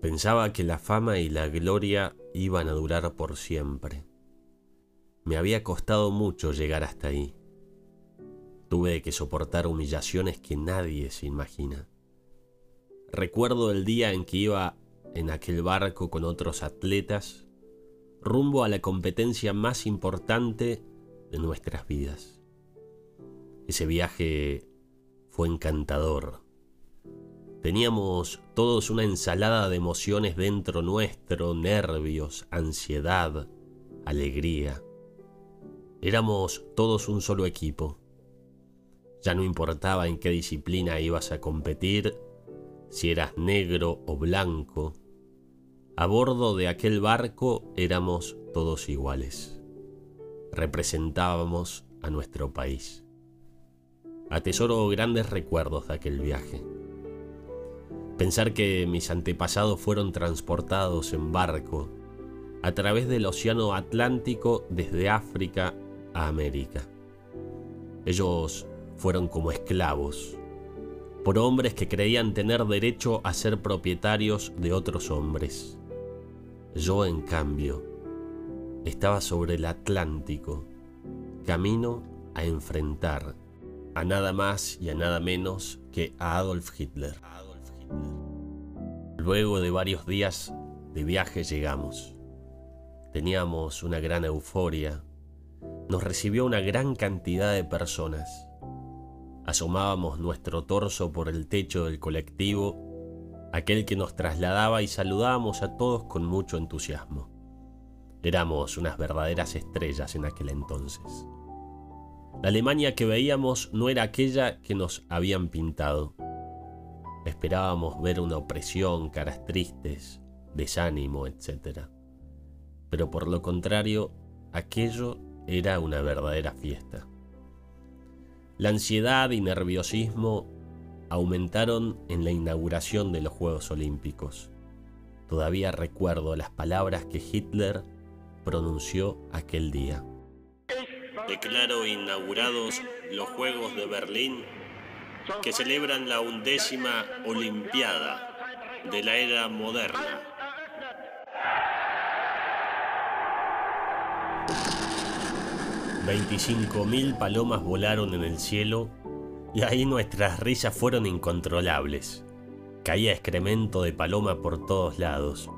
Pensaba que la fama y la gloria iban a durar por siempre. Me había costado mucho llegar hasta ahí. Tuve que soportar humillaciones que nadie se imagina. Recuerdo el día en que iba en aquel barco con otros atletas rumbo a la competencia más importante de nuestras vidas. Ese viaje fue encantador. Teníamos todos una ensalada de emociones dentro nuestro, nervios, ansiedad, alegría. Éramos todos un solo equipo. Ya no importaba en qué disciplina ibas a competir, si eras negro o blanco. A bordo de aquel barco éramos todos iguales. Representábamos a nuestro país. Atesoro grandes recuerdos de aquel viaje. Pensar que mis antepasados fueron transportados en barco a través del Océano Atlántico desde África a América. Ellos fueron como esclavos, por hombres que creían tener derecho a ser propietarios de otros hombres. Yo, en cambio, estaba sobre el Atlántico, camino a enfrentar a nada más y a nada menos que a Adolf Hitler. Luego de varios días de viaje llegamos. Teníamos una gran euforia. Nos recibió una gran cantidad de personas. Asomábamos nuestro torso por el techo del colectivo aquel que nos trasladaba y saludábamos a todos con mucho entusiasmo. Éramos unas verdaderas estrellas en aquel entonces. La Alemania que veíamos no era aquella que nos habían pintado. Esperábamos ver una opresión, caras tristes, desánimo, etc. Pero por lo contrario, aquello era una verdadera fiesta. La ansiedad y nerviosismo aumentaron en la inauguración de los Juegos Olímpicos. Todavía recuerdo las palabras que Hitler pronunció aquel día. Declaro inaugurados los Juegos de Berlín que celebran la undécima Olimpiada de la era moderna. mil palomas volaron en el cielo y ahí nuestras risas fueron incontrolables. Caía excremento de paloma por todos lados,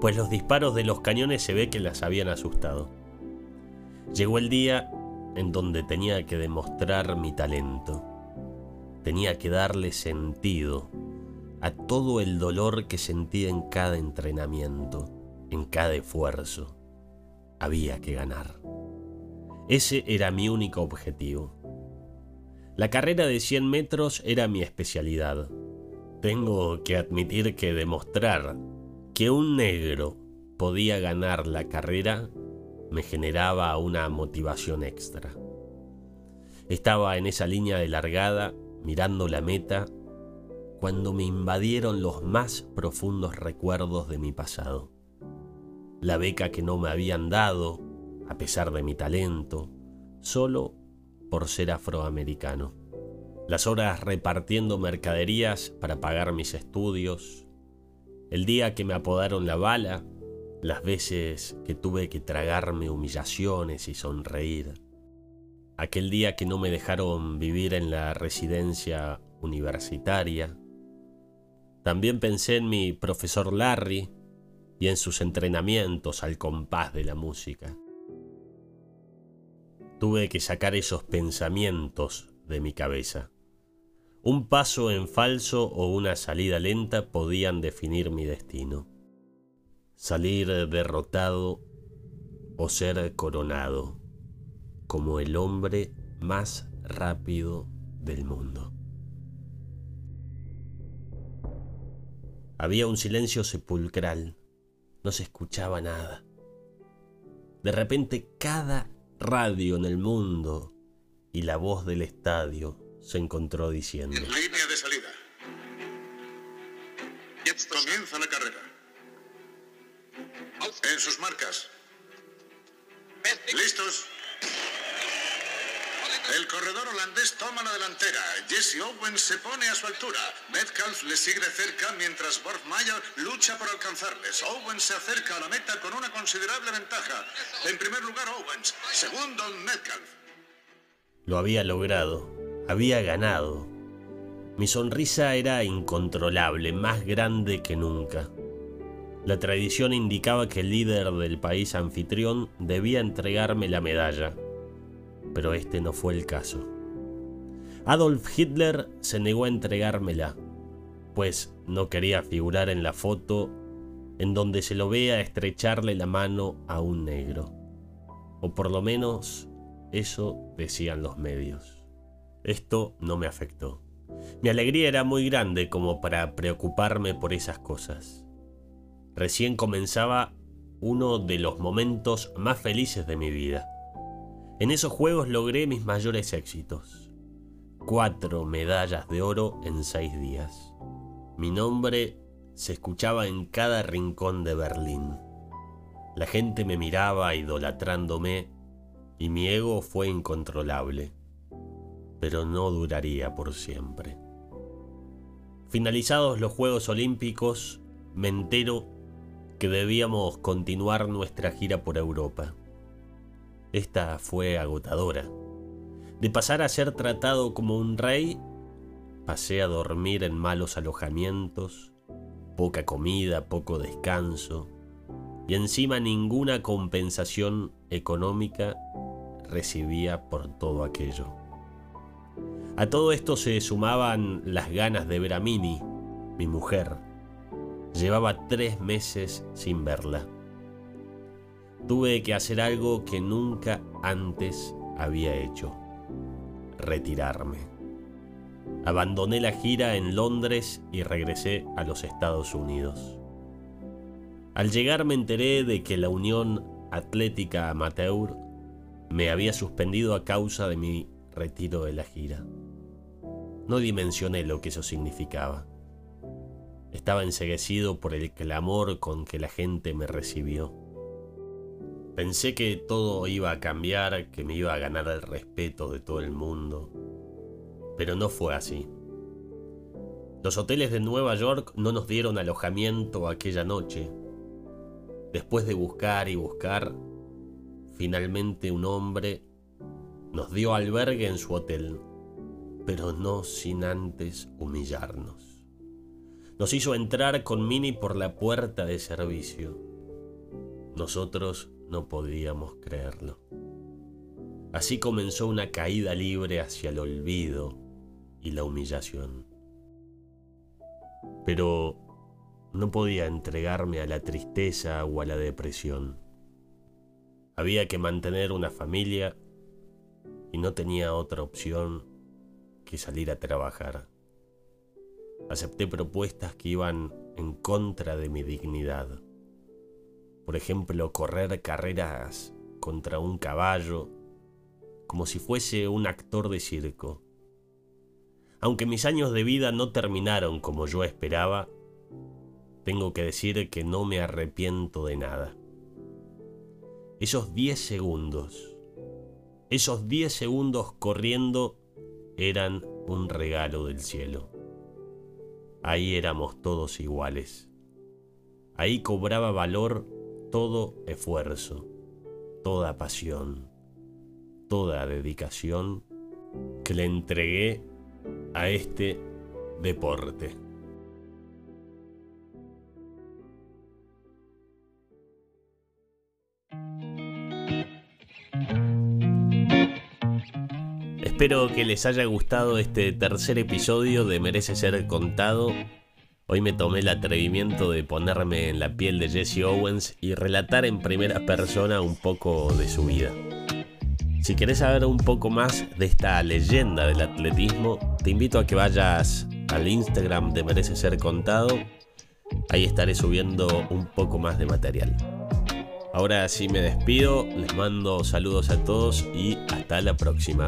pues los disparos de los cañones se ve que las habían asustado. Llegó el día en donde tenía que demostrar mi talento. Tenía que darle sentido a todo el dolor que sentía en cada entrenamiento, en cada esfuerzo. Había que ganar. Ese era mi único objetivo. La carrera de 100 metros era mi especialidad. Tengo que admitir que demostrar que un negro podía ganar la carrera me generaba una motivación extra. Estaba en esa línea de largada, mirando la meta, cuando me invadieron los más profundos recuerdos de mi pasado. La beca que no me habían dado, a pesar de mi talento, solo por ser afroamericano. Las horas repartiendo mercaderías para pagar mis estudios. El día que me apodaron la bala. Las veces que tuve que tragarme humillaciones y sonreír. Aquel día que no me dejaron vivir en la residencia universitaria. También pensé en mi profesor Larry y en sus entrenamientos al compás de la música. Tuve que sacar esos pensamientos de mi cabeza. Un paso en falso o una salida lenta podían definir mi destino. Salir derrotado o ser coronado como el hombre más rápido del mundo. Había un silencio sepulcral, no se escuchaba nada. De repente cada radio en el mundo y la voz del estadio se encontró diciendo. En línea de salida. Comienza la carrera. En sus marcas. ¿Listos? El corredor holandés toma la delantera. Jesse Owens se pone a su altura. Metcalf le sigue de cerca mientras Borgmeyer lucha por alcanzarles. Owens se acerca a la meta con una considerable ventaja. En primer lugar Owens, segundo Metcalf. Lo había logrado, había ganado. Mi sonrisa era incontrolable, más grande que nunca. La tradición indicaba que el líder del país anfitrión debía entregarme la medalla, pero este no fue el caso. Adolf Hitler se negó a entregármela, pues no quería figurar en la foto en donde se lo vea estrecharle la mano a un negro. O por lo menos eso decían los medios. Esto no me afectó. Mi alegría era muy grande como para preocuparme por esas cosas recién comenzaba uno de los momentos más felices de mi vida. En esos juegos logré mis mayores éxitos. Cuatro medallas de oro en seis días. Mi nombre se escuchaba en cada rincón de Berlín. La gente me miraba idolatrándome y mi ego fue incontrolable. Pero no duraría por siempre. Finalizados los Juegos Olímpicos, me entero que debíamos continuar nuestra gira por Europa. Esta fue agotadora. De pasar a ser tratado como un rey, pasé a dormir en malos alojamientos, poca comida, poco descanso, y encima ninguna compensación económica recibía por todo aquello. A todo esto se sumaban las ganas de ver a Mimi, mi mujer, Llevaba tres meses sin verla. Tuve que hacer algo que nunca antes había hecho. Retirarme. Abandoné la gira en Londres y regresé a los Estados Unidos. Al llegar me enteré de que la Unión Atlética Amateur me había suspendido a causa de mi retiro de la gira. No dimensioné lo que eso significaba. Estaba enseguecido por el clamor con que la gente me recibió. Pensé que todo iba a cambiar, que me iba a ganar el respeto de todo el mundo. Pero no fue así. Los hoteles de Nueva York no nos dieron alojamiento aquella noche. Después de buscar y buscar, finalmente un hombre nos dio albergue en su hotel, pero no sin antes humillarnos. Nos hizo entrar con Mini por la puerta de servicio. Nosotros no podíamos creerlo. Así comenzó una caída libre hacia el olvido y la humillación. Pero no podía entregarme a la tristeza o a la depresión. Había que mantener una familia y no tenía otra opción que salir a trabajar. Acepté propuestas que iban en contra de mi dignidad. Por ejemplo, correr carreras contra un caballo, como si fuese un actor de circo. Aunque mis años de vida no terminaron como yo esperaba, tengo que decir que no me arrepiento de nada. Esos 10 segundos, esos 10 segundos corriendo eran un regalo del cielo. Ahí éramos todos iguales. Ahí cobraba valor todo esfuerzo, toda pasión, toda dedicación que le entregué a este deporte. Espero que les haya gustado este tercer episodio de Merece Ser Contado. Hoy me tomé el atrevimiento de ponerme en la piel de Jesse Owens y relatar en primera persona un poco de su vida. Si querés saber un poco más de esta leyenda del atletismo, te invito a que vayas al Instagram de Merece Ser Contado. Ahí estaré subiendo un poco más de material. Ahora sí me despido, les mando saludos a todos y hasta la próxima.